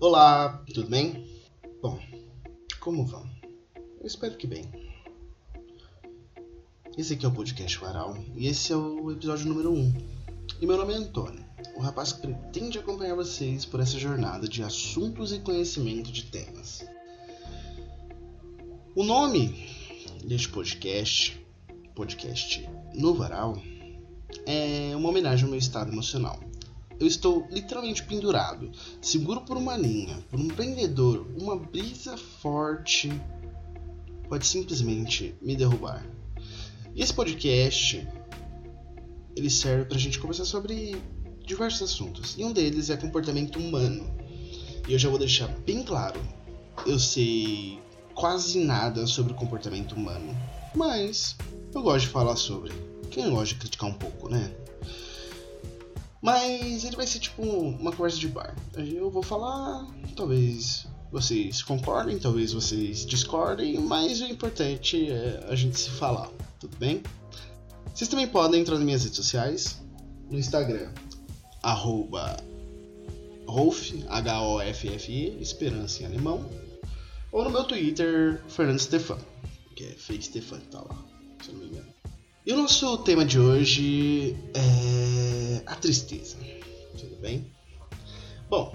Olá, tudo bem? Bom, como vão? Eu espero que bem. Esse aqui é o podcast Varal e esse é o episódio número 1. E meu nome é Antônio, o rapaz que pretende acompanhar vocês por essa jornada de assuntos e conhecimento de temas. O nome deste podcast, podcast no Varal, é uma homenagem ao meu estado emocional eu estou literalmente pendurado, seguro por uma linha, por um prendedor, uma brisa forte pode simplesmente me derrubar. E esse podcast ele serve para a gente conversar sobre diversos assuntos, e um deles é comportamento humano. E eu já vou deixar bem claro, eu sei quase nada sobre comportamento humano, mas eu gosto de falar sobre. Quem gosta de criticar um pouco, né? Mas ele vai ser tipo uma conversa de bar. Eu vou falar, talvez vocês concordem, talvez vocês discordem, mas o importante é a gente se falar, tudo bem? Vocês também podem entrar nas minhas redes sociais, no Instagram, arroba Rolf, H-O-F-F-E, Esperança em alemão, ou no meu Twitter, Fernando Stefan, que é Fake Stefan, tá lá, se eu não me engano. E o nosso tema de hoje é a tristeza. Tudo bem? Bom,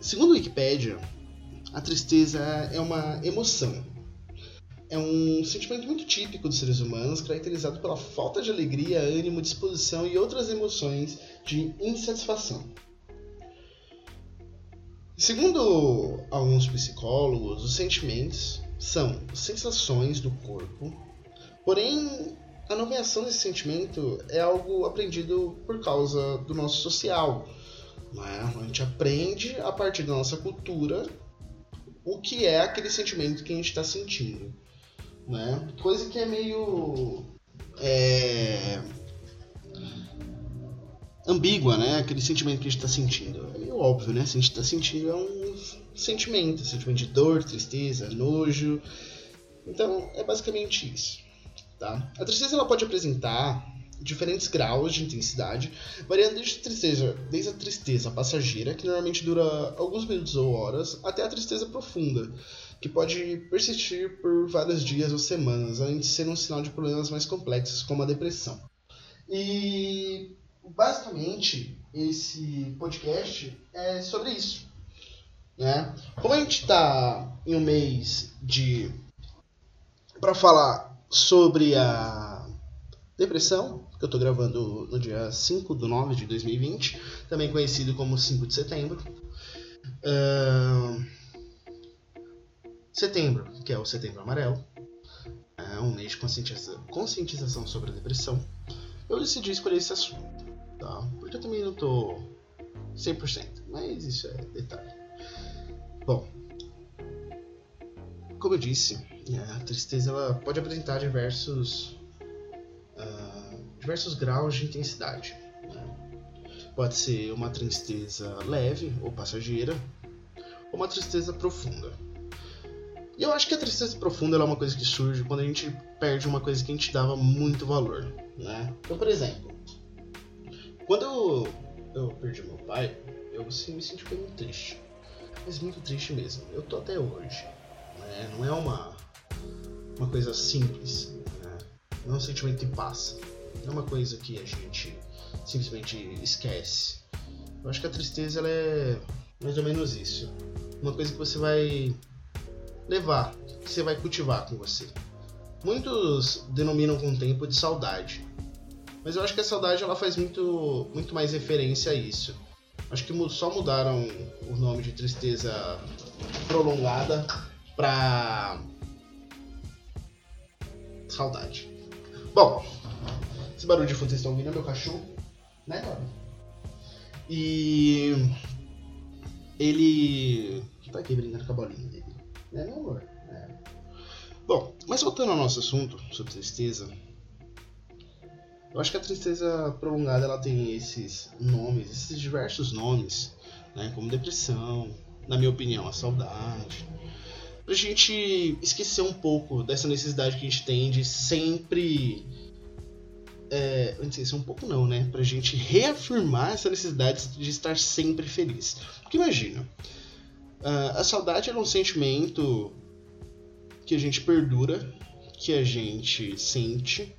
segundo a Wikipedia, a tristeza é uma emoção. É um sentimento muito típico dos seres humanos, caracterizado pela falta de alegria, ânimo, disposição e outras emoções de insatisfação. Segundo alguns psicólogos, os sentimentos são sensações do corpo, porém a nomeação desse sentimento é algo aprendido por causa do nosso social. Né? A gente aprende a partir da nossa cultura o que é aquele sentimento que a gente está sentindo. Né? Coisa que é meio. É, ambígua, né? Aquele sentimento que a gente está sentindo. É meio óbvio, né? Se a gente está sentindo é um sentimento, sentimento de dor, tristeza, nojo. Então é basicamente isso. Tá? A tristeza ela pode apresentar diferentes graus de intensidade, variando desde a tristeza, desde a tristeza passageira, que normalmente dura alguns minutos ou horas, até a tristeza profunda, que pode persistir por vários dias ou semanas, além de ser um sinal de problemas mais complexos, como a depressão. E basicamente esse podcast é sobre isso. Né? Como a gente está em um mês de para falar sobre a depressão, que eu estou gravando no dia 5 de 9 de 2020, também conhecido como 5 de setembro. Uh, setembro, que é o setembro amarelo, é um mês de conscientização, conscientização sobre a depressão. Eu decidi escolher esse assunto, tá? porque eu também não estou 100%, mas isso é detalhe. Bom, como eu disse, é, a tristeza ela pode apresentar diversos, uh, diversos graus de intensidade. Né? Pode ser uma tristeza leve ou passageira, ou uma tristeza profunda. E eu acho que a tristeza profunda é uma coisa que surge quando a gente perde uma coisa que a gente dava muito valor. Né? Então, por exemplo, quando eu, eu perdi meu pai, eu assim, me senti muito triste. Mas muito triste mesmo. Eu tô até hoje. Né? Não é uma, uma coisa simples. Né? Não é um sentimento que passa. Não é uma coisa que a gente simplesmente esquece. Eu acho que a tristeza ela é mais ou menos isso. Uma coisa que você vai levar, que você vai cultivar com você. Muitos denominam com o tempo de saudade. Mas eu acho que a saudade ela faz muito, muito mais referência a isso. Acho que só mudaram o nome de tristeza prolongada pra saudade. Bom, esse barulho de fundo vocês estão ouvindo é meu cachorro, né, Toby? E ele tá aqui brincando com a bolinha dele, né, meu amor? É. Bom, mas voltando ao nosso assunto sobre tristeza, eu acho que a tristeza prolongada ela tem esses nomes, esses diversos nomes, né, como depressão, na minha opinião, a saudade, pra gente esquecer um pouco dessa necessidade que a gente tem de sempre. É, não sei se é um pouco não, né? Pra gente reafirmar essa necessidade de estar sempre feliz. Porque imagina, a saudade é um sentimento que a gente perdura, que a gente sente.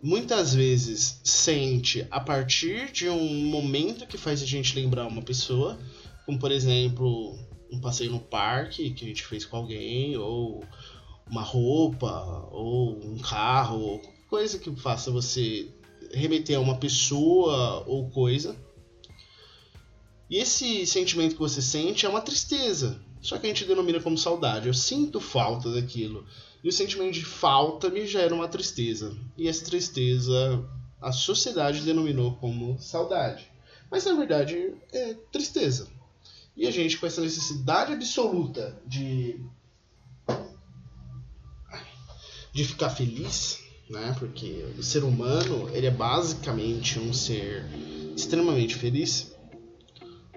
Muitas vezes sente a partir de um momento que faz a gente lembrar uma pessoa, como por exemplo um passeio no parque que a gente fez com alguém, ou uma roupa, ou um carro, ou coisa que faça você remeter a uma pessoa ou coisa. E esse sentimento que você sente é uma tristeza. Só que a gente denomina como saudade. Eu sinto falta daquilo. E o sentimento de falta me gera uma tristeza. E essa tristeza a sociedade denominou como saudade. Mas na verdade é tristeza. E a gente, com essa necessidade absoluta de. de ficar feliz, né? Porque o ser humano ele é basicamente um ser extremamente feliz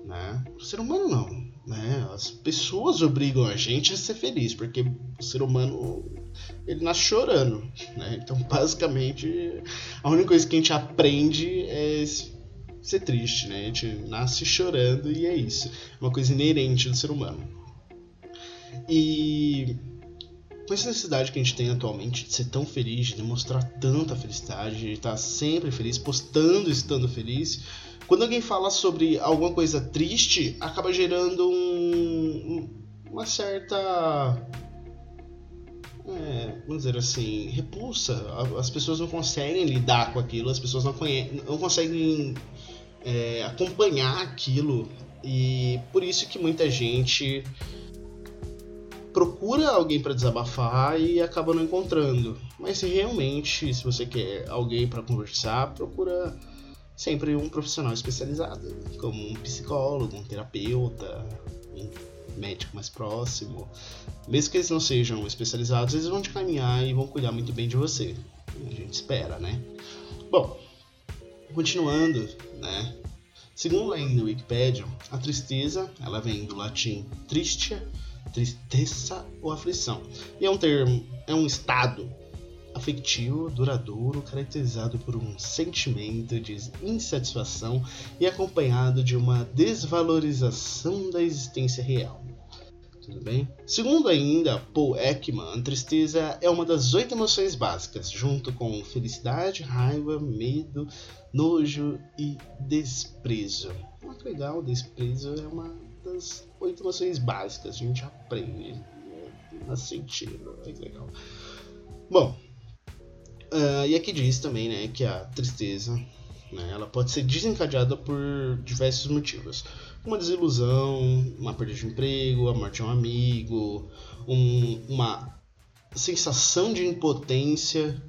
né? O ser humano não, né? As pessoas obrigam a gente a ser feliz, porque o ser humano ele nasce chorando, né? Então, basicamente, a única coisa que a gente aprende é ser triste, né? A gente nasce chorando e é isso. É uma coisa inerente do ser humano. E com essa necessidade que a gente tem atualmente de ser tão feliz, de demonstrar tanta felicidade, de estar sempre feliz, postando estando feliz, quando alguém fala sobre alguma coisa triste, acaba gerando um, uma certa. É, vamos dizer assim, repulsa. As pessoas não conseguem lidar com aquilo, as pessoas não, não conseguem é, acompanhar aquilo. E por isso que muita gente procura alguém para desabafar e acaba não encontrando. Mas realmente, se você quer alguém para conversar, procura sempre um profissional especializado, como um psicólogo, um terapeuta, um médico mais próximo. Mesmo que eles não sejam especializados, eles vão te caminhar e vão cuidar muito bem de você. A gente espera, né? Bom, continuando, né? Segundo a no Wikipedia, a tristeza, ela vem do latim tristia, tristeza ou aflição. E é um termo, é um estado afetivo duradouro caracterizado por um sentimento de insatisfação e acompanhado de uma desvalorização da existência real. Tudo bem? Segundo ainda Paul Ekman, tristeza é uma das oito emoções básicas, junto com felicidade, raiva, medo, nojo e desprezo. Muito legal, desprezo é uma das oito emoções básicas, a gente aprende a sentir, é legal. Bom, Uh, e aqui diz também né, que a tristeza né, ela pode ser desencadeada por diversos motivos. Uma desilusão, uma perda de emprego, a morte de um amigo, um, uma sensação de impotência.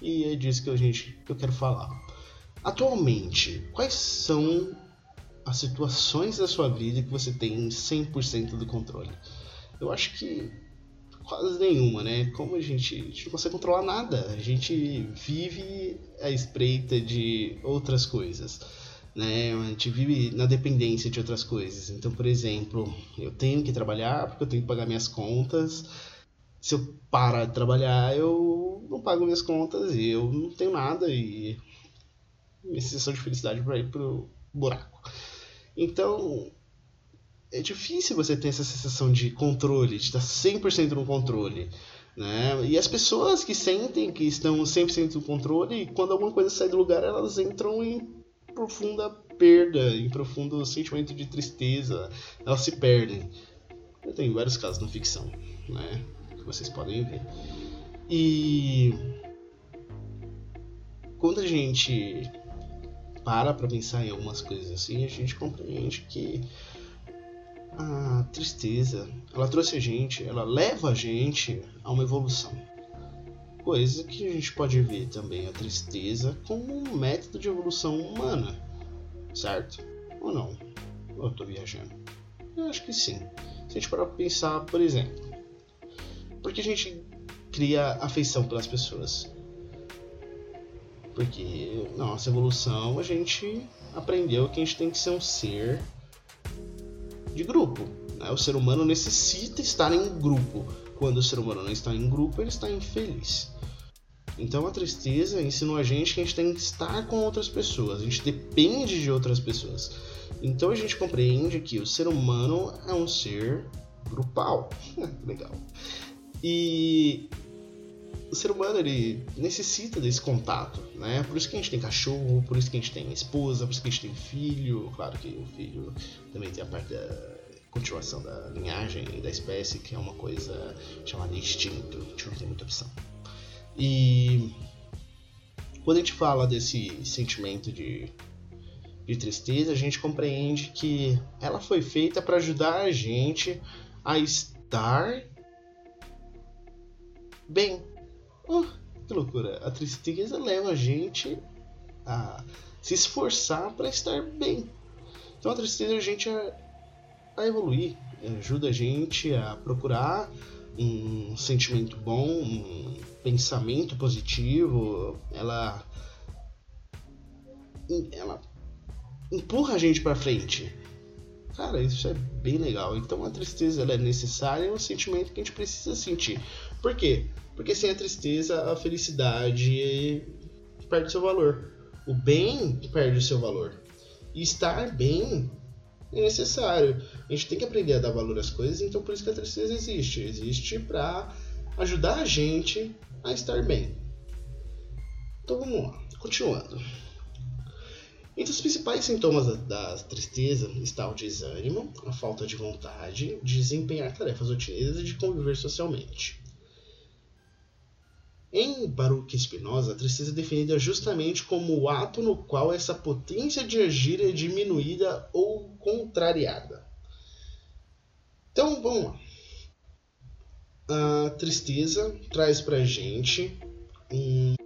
E é disso que, a gente, que eu quero falar. Atualmente, quais são as situações da sua vida que você tem 100% do controle? Eu acho que quase nenhuma, né? Como a gente, a gente não consegue controlar nada, a gente vive à espreita de outras coisas. Né? A gente vive na dependência de outras coisas. Então, por exemplo, eu tenho que trabalhar porque eu tenho que pagar minhas contas. Se eu parar de trabalhar, eu não pago minhas contas e eu não tenho nada e minha sensação de felicidade vai pro buraco. Então, é difícil você ter essa sensação de controle, de estar 100% no controle. Né? E as pessoas que sentem que estão 100% no controle, quando alguma coisa sai do lugar, elas entram em profunda perda, em profundo sentimento de tristeza, elas se perdem. Eu tenho vários casos na ficção, né? Que vocês podem ver. E quando a gente para para pensar em algumas coisas assim, a gente compreende que a tristeza, ela trouxe a gente, ela leva a gente a uma evolução. Coisa que a gente pode ver também a tristeza como um método de evolução humana, certo? Ou não? Eu tô viajando? Eu acho que sim. Se a gente parar pra pensar, por exemplo, por que a gente cria afeição pelas pessoas? Porque na nossa evolução a gente aprendeu que a gente tem que ser um ser de grupo. Né? O ser humano necessita estar em grupo. Quando o ser humano não está em grupo, ele está infeliz. Então a tristeza ensinou a gente que a gente tem que estar com outras pessoas, a gente depende de outras pessoas. Então a gente compreende que o ser humano é um ser grupal. Legal. E o ser humano ele necessita desse contato, né? Por isso que a gente tem cachorro, por isso que a gente tem esposa, por isso que a gente tem filho. Claro que o filho também tem a parte da continuação da linhagem e da espécie, que é uma coisa chamada instinto. A gente não tem muita opção. E quando a gente fala desse sentimento de, de tristeza, a gente compreende que ela foi feita para ajudar a gente a estar bem. Oh, que loucura! A tristeza leva a gente a se esforçar para estar bem. Então a tristeza a gente a, evoluir, ajuda a gente a procurar um sentimento bom, um pensamento positivo, ela ela empurra a gente para frente. Cara, isso é bem legal. Então a tristeza ela é necessária, é um sentimento que a gente precisa sentir. Por quê? Porque sem a tristeza, a felicidade perde seu valor. O bem perde o seu valor. E estar bem é necessário. A gente tem que aprender a dar valor às coisas, então por isso que a tristeza existe. Existe para ajudar a gente a estar bem. Então vamos lá, continuando. Entre os principais sintomas da, da, tristeza está o desânimo, a falta de vontade de desempenhar tarefas rotineiras e de conviver socialmente. Em Baruch Spinoza, a tristeza é definida justamente como o ato no qual essa potência de agir é diminuída ou contrariada. Então, vamos lá. A tristeza traz pra gente um,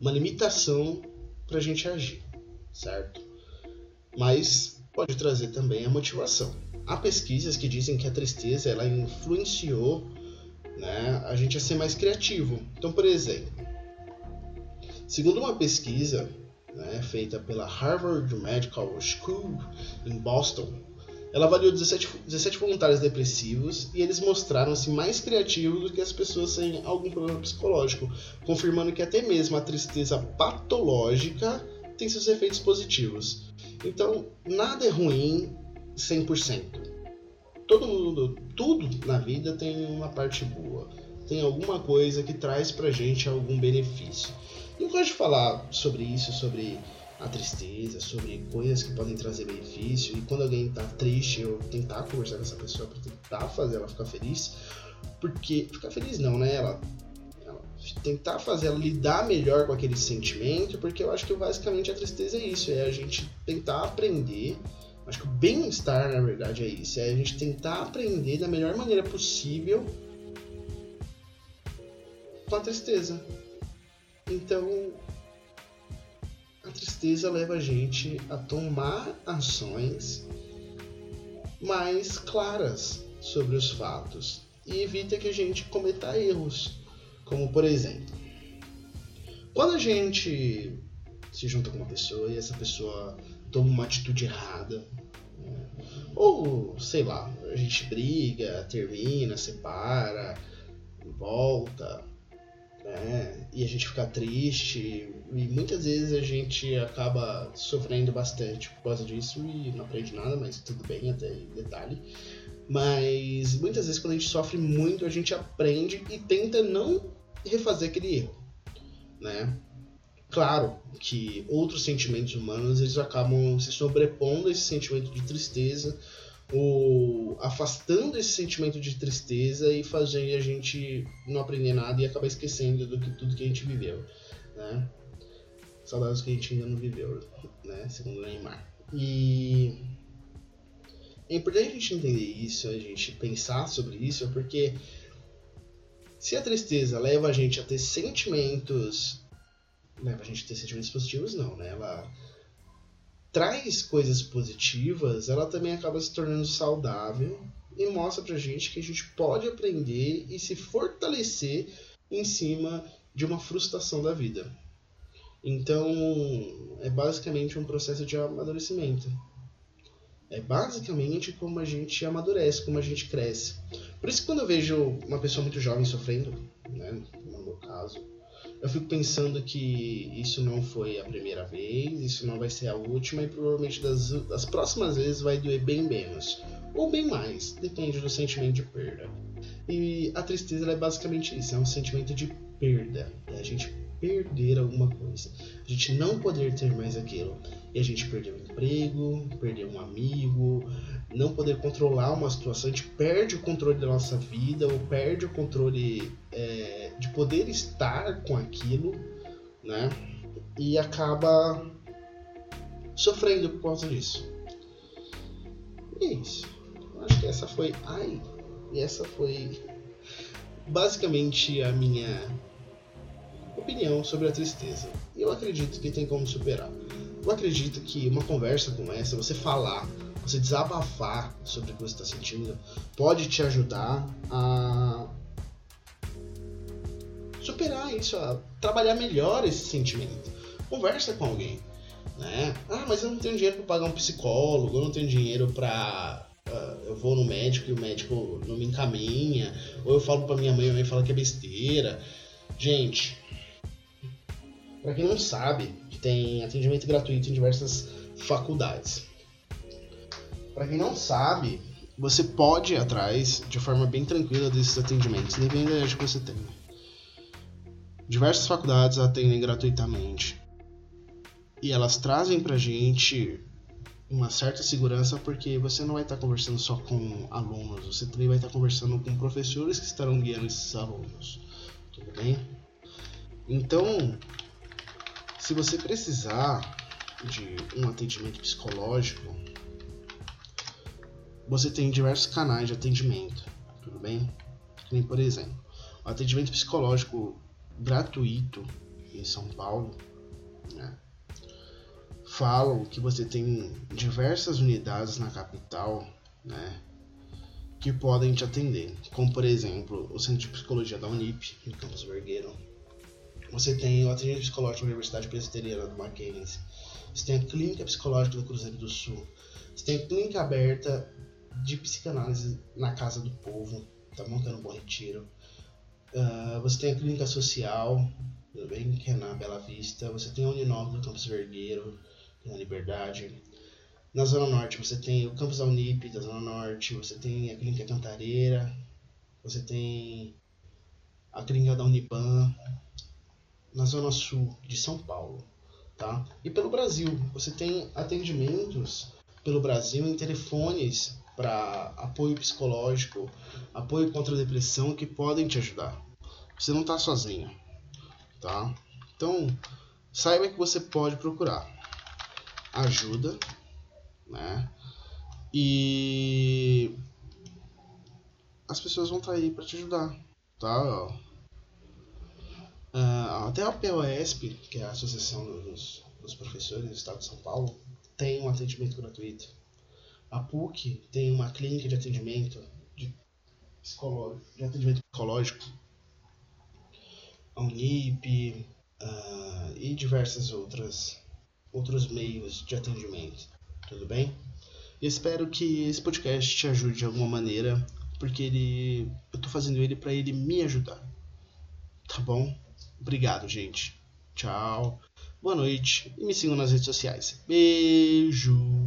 uma limitação pra gente agir, certo? Mas pode trazer também a motivação. Há pesquisas que dizem que a tristeza ela influenciou né, a gente a ser mais criativo. Então, por exemplo, segundo uma pesquisa né, feita pela Harvard Medical School em Boston, ela avaliou 17, 17 voluntários depressivos e eles mostraram-se mais criativos do que as pessoas sem algum problema psicológico, confirmando que até mesmo a tristeza patológica tem seus efeitos positivos. Então, nada é ruim 100% todo mundo, tudo na vida tem uma parte boa. Tem alguma coisa que traz pra gente algum benefício. E eu gosto de falar sobre isso, sobre a tristeza, sobre coisas que podem trazer benefício. E quando alguém tá triste, eu tentar conversar com essa pessoa para tentar fazer ela ficar feliz. Porque. Ficar feliz não, né? Ela, ela, tentar fazer ela lidar melhor com aquele sentimento. Porque eu acho que basicamente a tristeza é isso. É a gente tentar aprender Acho que o bem-estar, na verdade, é isso. É a gente tentar aprender da melhor maneira possível com a tristeza. Então, a tristeza leva a gente a tomar ações mais claras sobre os fatos e evita que a gente cometa erros. Como, por exemplo, quando a gente se junta com uma pessoa e essa pessoa toma uma atitude errada. Ou, sei lá, a gente briga, termina, separa, volta, né? E a gente fica triste. E muitas vezes a gente acaba sofrendo bastante por causa disso e não aprende nada, mas tudo bem, até detalhe. Mas muitas vezes quando a gente sofre muito, a gente aprende e tenta não refazer aquele erro, né? Claro que outros sentimentos humanos eles acabam se sobrepondo a esse sentimento de tristeza, ou afastando esse sentimento de tristeza e fazendo a gente não aprender nada e acabar esquecendo do que tudo que a gente viveu, né? Saudades que a gente ainda não viveu, né? Segundo Neymar. E é importante a gente entender isso, a gente pensar sobre isso, porque se a tristeza leva a gente a ter sentimentos leva a gente ter sentimentos positivos, não, né? Ela traz coisas positivas, ela também acaba se tornando saudável e mostra pra gente que a gente pode aprender e se fortalecer em cima de uma frustração da vida. Então, é basicamente um processo de amadurecimento. É basicamente como a gente amadurece, como a gente cresce. Por isso quando eu vejo uma pessoa muito jovem sofrendo, né, no meu caso, eu fico pensando que isso não foi a primeira vez, isso não vai ser a última e provavelmente das, das próximas vezes vai doer bem menos. Ou bem mais, depende do sentimento de perda. E a tristeza é basicamente isso, é um sentimento de perda. Né? A gente perder alguma coisa. A gente não poder ter mais aquilo. E a gente perder um emprego, perder um amigo, não poder controlar uma situação, a gente perde o controle da nossa vida, ou perde o controle é, de poder estar com aquilo, né? E acaba sofrendo por causa disso. E é isso. Acho que essa foi. Ai! E essa foi basicamente a minha opinião sobre a tristeza. E eu acredito que tem como superar. Eu acredito que uma conversa como essa, você falar, você desabafar sobre o que você está sentindo, pode te ajudar a superar isso, a trabalhar melhor esse sentimento. Conversa com alguém. Né? Ah, mas eu não tenho dinheiro para pagar um psicólogo, eu não tenho dinheiro para uh, eu vou no médico e o médico não me encaminha, ou eu falo para minha mãe e a mãe fala que é besteira. Gente, para quem não sabe, tem atendimento gratuito em diversas faculdades. Para quem não sabe, você pode ir atrás de forma bem tranquila desses atendimentos, dependendo da que você tem. Diversas faculdades atendem gratuitamente e elas trazem pra gente uma certa segurança porque você não vai estar conversando só com alunos, você também vai estar conversando com professores que estarão guiando esses alunos. Tudo bem? Então, se você precisar de um atendimento psicológico, você tem diversos canais de atendimento, tudo bem? Por exemplo, o atendimento psicológico gratuito em São Paulo, né? falam que você tem diversas unidades na capital, né? Que podem te atender, como por exemplo o Centro de Psicologia da Unip, em Campos Vergueiro, você tem o atendimento psicológico da Universidade Presbiteriana do Mackenzie. Você tem a clínica psicológica do Cruzeiro do Sul. Você tem a clínica aberta de psicanálise na Casa do Povo, tá montando um bom retiro. Uh, você tem a clínica social, bem? Que é na Bela Vista. Você tem a Uninove do Campus Vergueiro, na Liberdade. Na Zona Norte você tem o Campus da Unip da Zona Norte. Você tem a clínica Cantareira. Você tem a clínica da Uniban na zona sul de São Paulo, tá? E pelo Brasil, você tem atendimentos pelo Brasil em telefones para apoio psicológico, apoio contra a depressão que podem te ajudar. Você não está sozinho, tá? Então, saiba que você pode procurar ajuda, né? E as pessoas vão estar tá aí para te ajudar, tá? Uh, até a POSP, que é a Associação dos, dos Professores do Estado de São Paulo, tem um atendimento gratuito. A PUC tem uma clínica de atendimento de, de atendimento psicológico. A Unip uh, e diversas outras outros meios de atendimento. Tudo bem? espero que esse podcast te ajude de alguma maneira, porque ele eu tô fazendo ele para ele me ajudar. Tá bom? Obrigado, gente. Tchau. Boa noite e me sigam nas redes sociais. Beijo.